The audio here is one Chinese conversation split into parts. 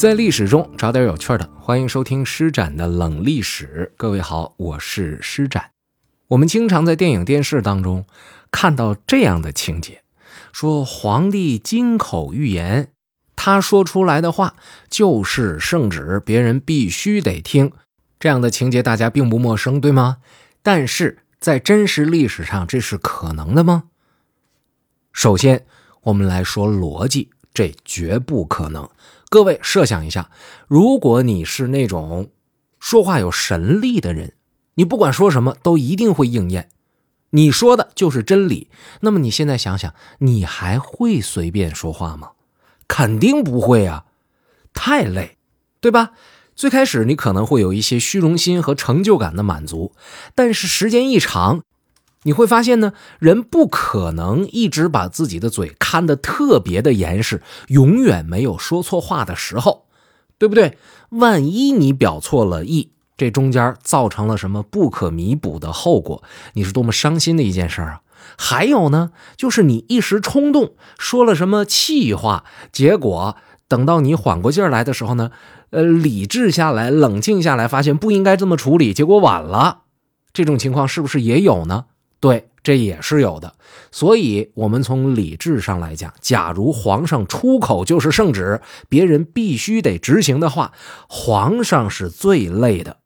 在历史中找点有趣的，欢迎收听施展的冷历史。各位好，我是施展。我们经常在电影、电视当中看到这样的情节，说皇帝金口玉言，他说出来的话就是圣旨，别人必须得听。这样的情节大家并不陌生，对吗？但是在真实历史上，这是可能的吗？首先，我们来说逻辑，这绝不可能。各位设想一下，如果你是那种说话有神力的人，你不管说什么都一定会应验，你说的就是真理。那么你现在想想，你还会随便说话吗？肯定不会啊，太累，对吧？最开始你可能会有一些虚荣心和成就感的满足，但是时间一长，你会发现呢，人不可能一直把自己的嘴看得特别的严实，永远没有说错话的时候，对不对？万一你表错了意，这中间造成了什么不可弥补的后果，你是多么伤心的一件事啊！还有呢，就是你一时冲动说了什么气话，结果等到你缓过劲儿来的时候呢？呃，理智下来，冷静下来，发现不应该这么处理，结果晚了。这种情况是不是也有呢？对，这也是有的。所以，我们从理智上来讲，假如皇上出口就是圣旨，别人必须得执行的话，皇上是最累的。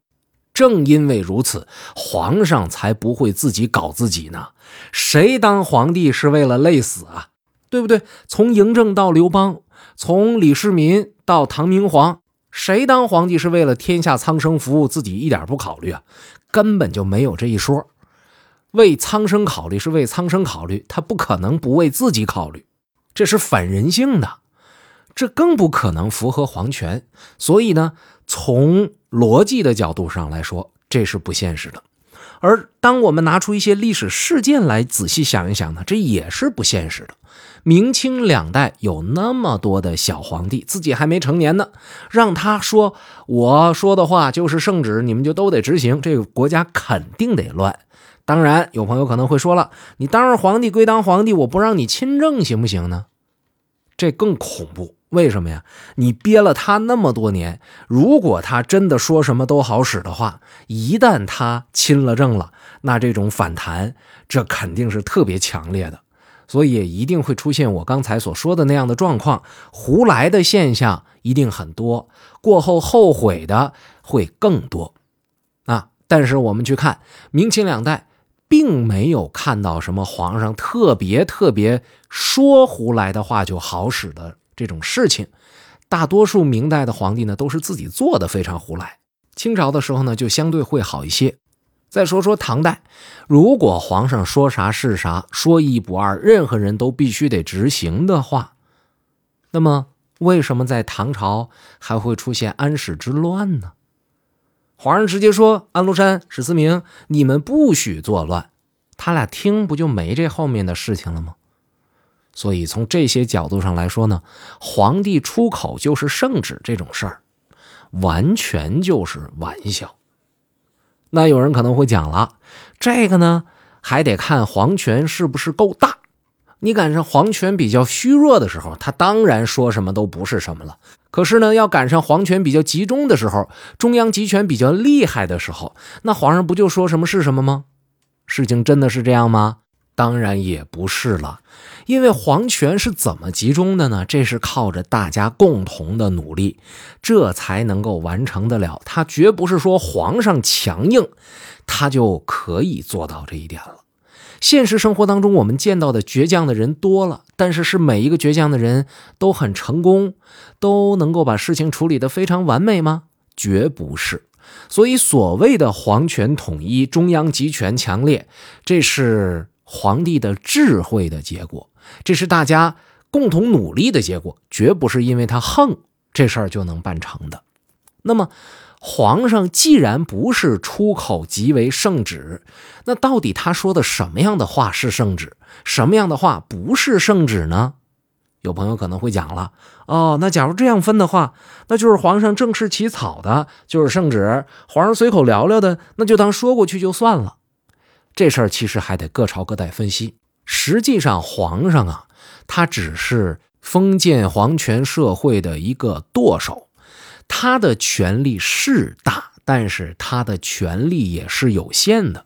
正因为如此，皇上才不会自己搞自己呢。谁当皇帝是为了累死啊？对不对？从嬴政到刘邦，从李世民到唐明皇。谁当皇帝是为了天下苍生服务，自己一点不考虑啊？根本就没有这一说。为苍生考虑是为苍生考虑，他不可能不为自己考虑，这是反人性的，这更不可能符合皇权。所以呢，从逻辑的角度上来说，这是不现实的。而当我们拿出一些历史事件来仔细想一想呢，这也是不现实的。明清两代有那么多的小皇帝，自己还没成年呢，让他说我说的话就是圣旨，你们就都得执行，这个国家肯定得乱。当然，有朋友可能会说了，你当上皇帝归当皇帝，我不让你亲政行不行呢？这更恐怖。为什么呀？你憋了他那么多年，如果他真的说什么都好使的话，一旦他亲了政了，那这种反弹，这肯定是特别强烈的，所以一定会出现我刚才所说的那样的状况，胡来的现象一定很多，过后后悔的会更多啊！但是我们去看明清两代，并没有看到什么皇上特别特别说胡来的话就好使的。这种事情，大多数明代的皇帝呢都是自己做的非常胡来。清朝的时候呢就相对会好一些。再说说唐代，如果皇上说啥是啥，说一不二，任何人都必须得执行的话，那么为什么在唐朝还会出现安史之乱呢？皇上直接说安禄山、史思明，你们不许作乱，他俩听不就没这后面的事情了吗？所以从这些角度上来说呢，皇帝出口就是圣旨这种事儿，完全就是玩笑。那有人可能会讲了，这个呢还得看皇权是不是够大。你赶上皇权比较虚弱的时候，他当然说什么都不是什么了。可是呢，要赶上皇权比较集中的时候，中央集权比较厉害的时候，那皇上不就说什么是什么吗？事情真的是这样吗？当然也不是了，因为皇权是怎么集中的呢？这是靠着大家共同的努力，这才能够完成得了。他绝不是说皇上强硬，他就可以做到这一点了。现实生活当中，我们见到的倔强的人多了，但是是每一个倔强的人都很成功，都能够把事情处理得非常完美吗？绝不是。所以，所谓的皇权统一、中央集权强烈，这是。皇帝的智慧的结果，这是大家共同努力的结果，绝不是因为他横这事儿就能办成的。那么，皇上既然不是出口即为圣旨，那到底他说的什么样的话是圣旨，什么样的话不是圣旨呢？有朋友可能会讲了，哦，那假如这样分的话，那就是皇上正式起草的，就是圣旨；皇上随口聊聊的，那就当说过去就算了。这事儿其实还得各朝各代分析。实际上，皇上啊，他只是封建皇权社会的一个舵手，他的权力是大，但是他的权力也是有限的。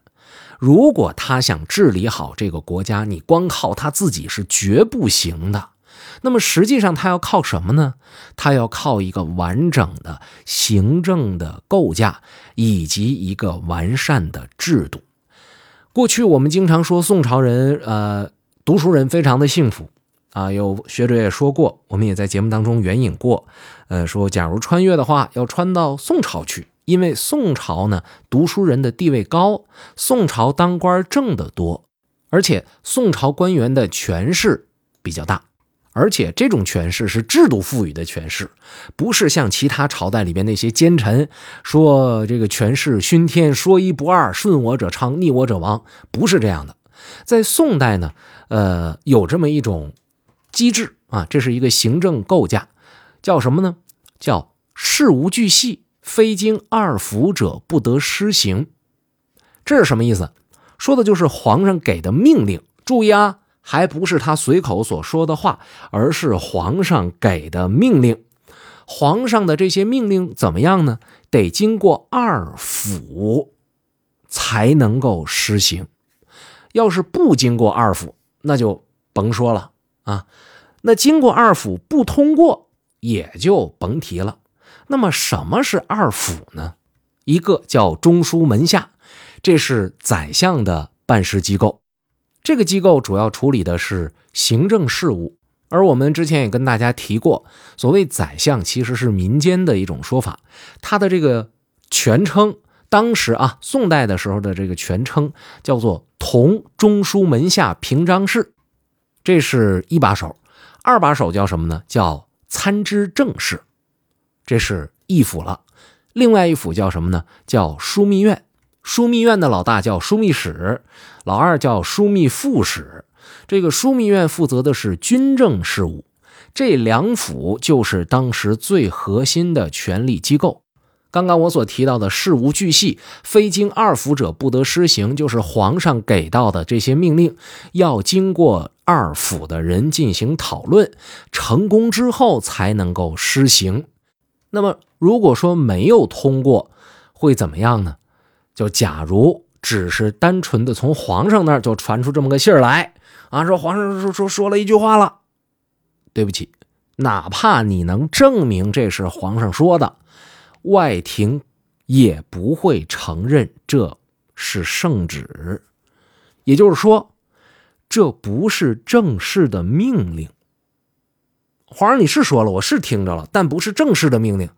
如果他想治理好这个国家，你光靠他自己是绝不行的。那么实际上他要靠什么呢？他要靠一个完整的行政的构架以及一个完善的制度。过去我们经常说宋朝人，呃，读书人非常的幸福啊。有学者也说过，我们也在节目当中援引过，呃，说假如穿越的话，要穿到宋朝去。因为宋朝呢，读书人的地位高，宋朝当官挣得多，而且宋朝官员的权势比较大，而且这种权势是制度赋予的权势，不是像其他朝代里边那些奸臣说这个权势熏天，说一不二，顺我者昌，逆我者亡，不是这样的。在宋代呢，呃，有这么一种机制啊，这是一个行政构架，叫什么呢？叫事无巨细。非经二府者不得施行，这是什么意思？说的就是皇上给的命令。注意啊，还不是他随口所说的话，而是皇上给的命令。皇上的这些命令怎么样呢？得经过二府才能够施行。要是不经过二府，那就甭说了啊。那经过二府不通过，也就甭提了。那么什么是二府呢？一个叫中书门下，这是宰相的办事机构。这个机构主要处理的是行政事务。而我们之前也跟大家提过，所谓宰相其实是民间的一种说法。他的这个全称，当时啊，宋代的时候的这个全称叫做同中书门下平章事，这是一把手。二把手叫什么呢？叫参知政事。这是一府了，另外一府叫什么呢？叫枢密院。枢密院的老大叫枢密使，老二叫枢密副使。这个枢密院负责的是军政事务。这两府就是当时最核心的权力机构。刚刚我所提到的事无巨细，非经二府者不得施行，就是皇上给到的这些命令，要经过二府的人进行讨论，成功之后才能够施行。那么，如果说没有通过，会怎么样呢？就假如只是单纯的从皇上那儿就传出这么个信儿来啊，说皇上说说说了一句话了，对不起，哪怕你能证明这是皇上说的，外廷也不会承认这是圣旨，也就是说，这不是正式的命令。皇上，你是说了，我是听着了，但不是正式的命令。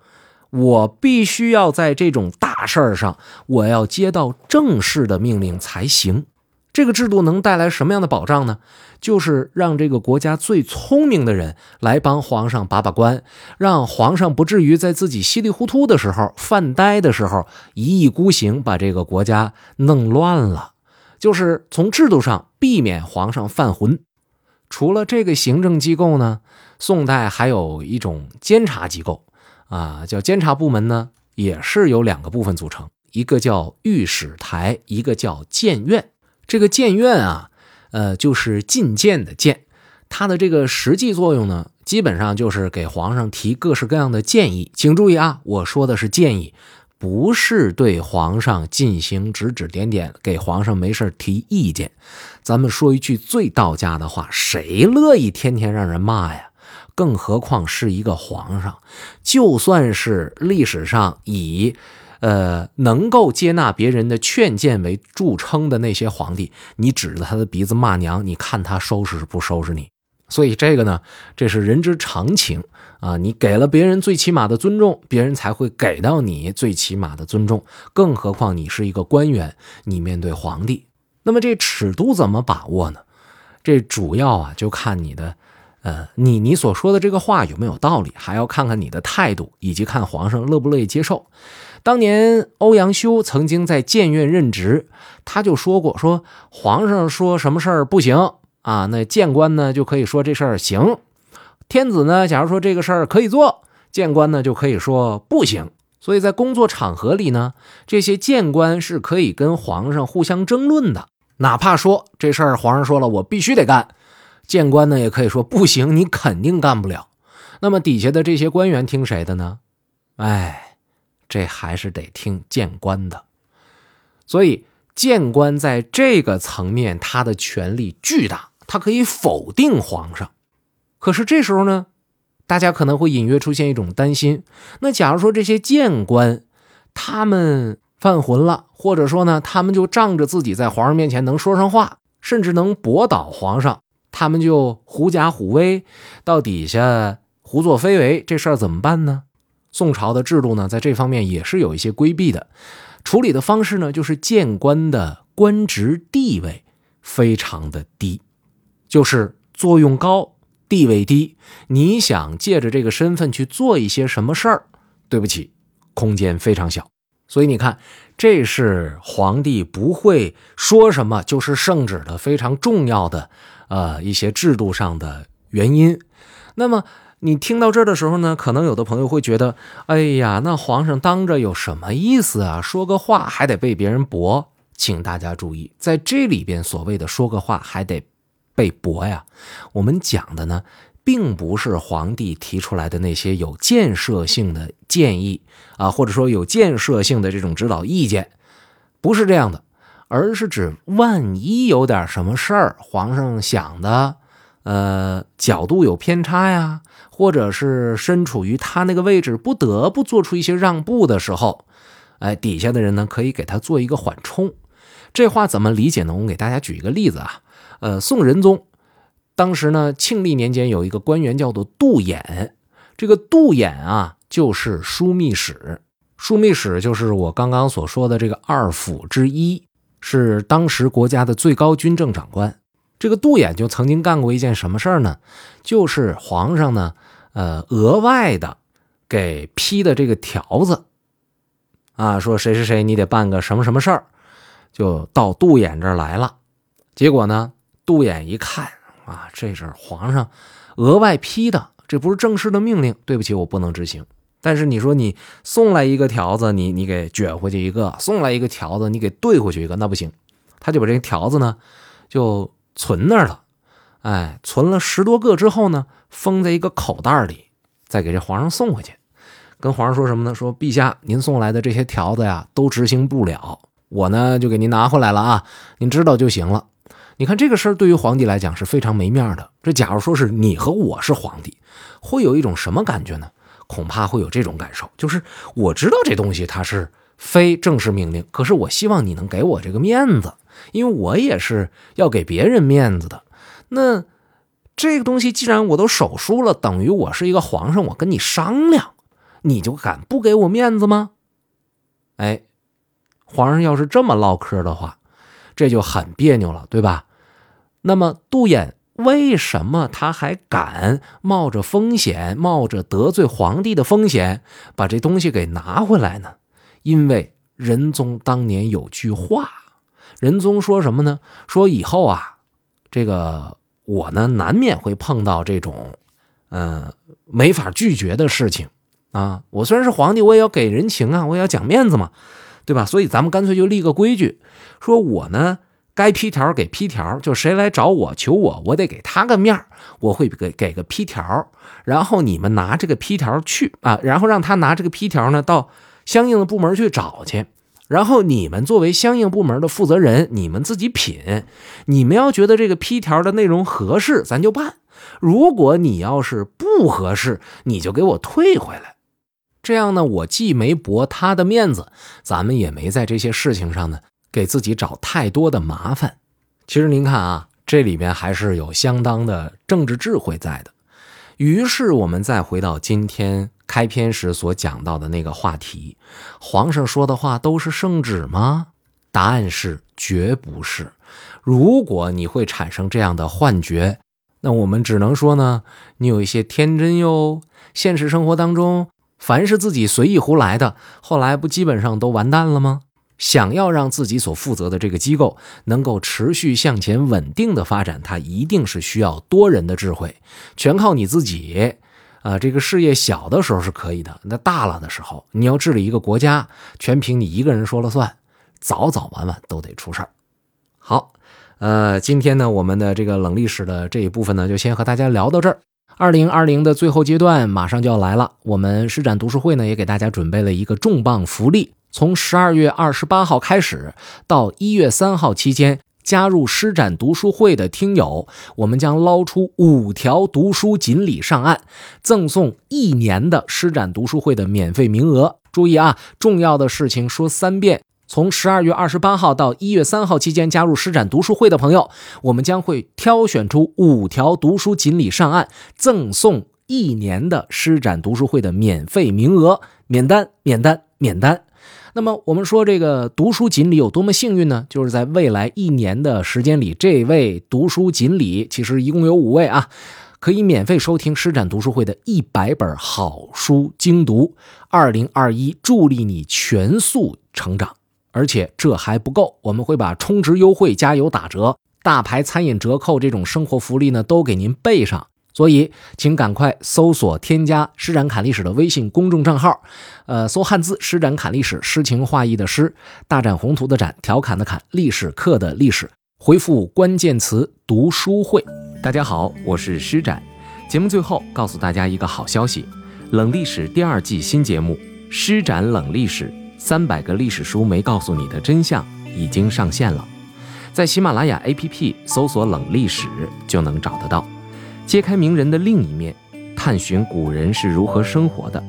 我必须要在这种大事儿上，我要接到正式的命令才行。这个制度能带来什么样的保障呢？就是让这个国家最聪明的人来帮皇上把把关，让皇上不至于在自己稀里糊涂的时候、犯呆的时候，一意孤行把这个国家弄乱了。就是从制度上避免皇上犯浑。除了这个行政机构呢？宋代还有一种监察机构，啊，叫监察部门呢，也是由两个部分组成，一个叫御史台，一个叫谏院。这个谏院啊，呃，就是进谏的谏，它的这个实际作用呢，基本上就是给皇上提各式各样的建议。请注意啊，我说的是建议。不是对皇上进行指指点点，给皇上没事提意见。咱们说一句最道家的话：谁乐意天天让人骂呀？更何况是一个皇上。就算是历史上以，呃，能够接纳别人的劝谏为著称的那些皇帝，你指着他的鼻子骂娘，你看他收拾不收拾你？所以这个呢，这是人之常情。啊，你给了别人最起码的尊重，别人才会给到你最起码的尊重。更何况你是一个官员，你面对皇帝，那么这尺度怎么把握呢？这主要啊，就看你的，呃，你你所说的这个话有没有道理，还要看看你的态度，以及看皇上乐不乐意接受。当年欧阳修曾经在谏院任职，他就说过，说皇上说什么事儿不行啊，那谏官呢就可以说这事儿行。天子呢？假如说这个事儿可以做，谏官呢就可以说不行。所以在工作场合里呢，这些谏官是可以跟皇上互相争论的。哪怕说这事儿皇上说了，我必须得干，谏官呢也可以说不行，你肯定干不了。那么底下的这些官员听谁的呢？哎，这还是得听谏官的。所以谏官在这个层面，他的权力巨大，他可以否定皇上。可是这时候呢，大家可能会隐约出现一种担心：那假如说这些谏官他们犯浑了，或者说呢，他们就仗着自己在皇上面前能说上话，甚至能驳倒皇上，他们就狐假虎威，到底下胡作非为，这事儿怎么办呢？宋朝的制度呢，在这方面也是有一些规避的。处理的方式呢，就是谏官的官职地位非常的低，就是作用高。地位低，你想借着这个身份去做一些什么事儿？对不起，空间非常小。所以你看，这是皇帝不会说什么就是圣旨的非常重要的呃一些制度上的原因。那么你听到这儿的时候呢，可能有的朋友会觉得，哎呀，那皇上当着有什么意思啊？说个话还得被别人驳。请大家注意，在这里边所谓的说个话还得。被驳呀！我们讲的呢，并不是皇帝提出来的那些有建设性的建议啊，或者说有建设性的这种指导意见，不是这样的，而是指万一有点什么事儿，皇上想的，呃，角度有偏差呀，或者是身处于他那个位置，不得不做出一些让步的时候，哎，底下的人呢，可以给他做一个缓冲。这话怎么理解呢？我给大家举一个例子啊。呃，宋仁宗当时呢，庆历年间有一个官员叫做杜衍，这个杜衍啊，就是枢密使。枢密使就是我刚刚所说的这个二府之一，是当时国家的最高军政长官。这个杜衍就曾经干过一件什么事儿呢？就是皇上呢，呃，额外的给批的这个条子啊，说谁谁谁你得办个什么什么事儿，就到杜衍这儿来了。结果呢？杜衍一看啊，这是皇上额外批的，这不是正式的命令。对不起，我不能执行。但是你说你送来一个条子，你你给卷回去一个；送来一个条子，你给兑回去一个，那不行。他就把这个条子呢，就存那儿了。哎，存了十多个之后呢，封在一个口袋里，再给这皇上送回去。跟皇上说什么呢？说陛下，您送来的这些条子呀，都执行不了，我呢就给您拿回来了啊，您知道就行了。你看这个事儿对于皇帝来讲是非常没面的。这假如说是你和我是皇帝，会有一种什么感觉呢？恐怕会有这种感受，就是我知道这东西它是非正式命令，可是我希望你能给我这个面子，因为我也是要给别人面子的。那这个东西既然我都手书了，等于我是一个皇上，我跟你商量，你就敢不给我面子吗？哎，皇上要是这么唠嗑的话，这就很别扭了，对吧？那么杜衍为什么他还敢冒着风险、冒着得罪皇帝的风险把这东西给拿回来呢？因为仁宗当年有句话，仁宗说什么呢？说以后啊，这个我呢难免会碰到这种，嗯，没法拒绝的事情啊。我虽然是皇帝，我也要给人情啊，我也要讲面子嘛，对吧？所以咱们干脆就立个规矩，说我呢。该批条给批条，就谁来找我求我，我得给他个面我会给给个批条，然后你们拿这个批条去啊，然后让他拿这个批条呢到相应的部门去找去，然后你们作为相应部门的负责人，你们自己品，你们要觉得这个批条的内容合适，咱就办；如果你要是不合适，你就给我退回来。这样呢，我既没驳他的面子，咱们也没在这些事情上呢。给自己找太多的麻烦，其实您看啊，这里面还是有相当的政治智慧在的。于是我们再回到今天开篇时所讲到的那个话题：皇上说的话都是圣旨吗？答案是绝不是。如果你会产生这样的幻觉，那我们只能说呢，你有一些天真哟。现实生活当中，凡是自己随意胡来的，后来不基本上都完蛋了吗？想要让自己所负责的这个机构能够持续向前、稳定的发展，它一定是需要多人的智慧。全靠你自己，啊，这个事业小的时候是可以的，那大了的时候，你要治理一个国家，全凭你一个人说了算，早早晚晚都得出事儿。好，呃，今天呢，我们的这个冷历史的这一部分呢，就先和大家聊到这儿。二零二零的最后阶段马上就要来了，我们施展读书会呢也给大家准备了一个重磅福利，从十二月二十八号开始到一月三号期间，加入施展读书会的听友，我们将捞出五条读书锦鲤上岸，赠送一年的施展读书会的免费名额。注意啊，重要的事情说三遍。从十二月二十八号到一月三号期间加入施展读书会的朋友，我们将会挑选出五条读书锦鲤上岸，赠送一年的施展读书会的免费名额，免单，免单，免单。那么我们说这个读书锦鲤有多么幸运呢？就是在未来一年的时间里，这位读书锦鲤其实一共有五位啊，可以免费收听施展读书会的一百本好书精读，二零二一助力你全速成长。而且这还不够，我们会把充值优惠、加油打折、大牌餐饮折扣这种生活福利呢都给您备上。所以，请赶快搜索添加“施展侃历史”的微信公众账号，呃，搜汉字“施展侃历史”，诗情画意的诗，大展宏图的展，调侃的侃，历史课的历史，回复关键词“读书会”。大家好，我是施展。节目最后告诉大家一个好消息：冷历史第二季新节目《施展冷历史》。三百个历史书没告诉你的真相已经上线了，在喜马拉雅 APP 搜索“冷历史”就能找得到。揭开名人的另一面，探寻古人是如何生活的，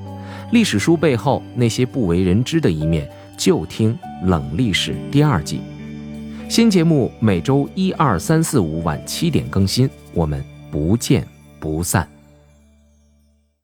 历史书背后那些不为人知的一面，就听《冷历史》第二季。新节目每周一、二、三、四、五晚七点更新，我们不见不散。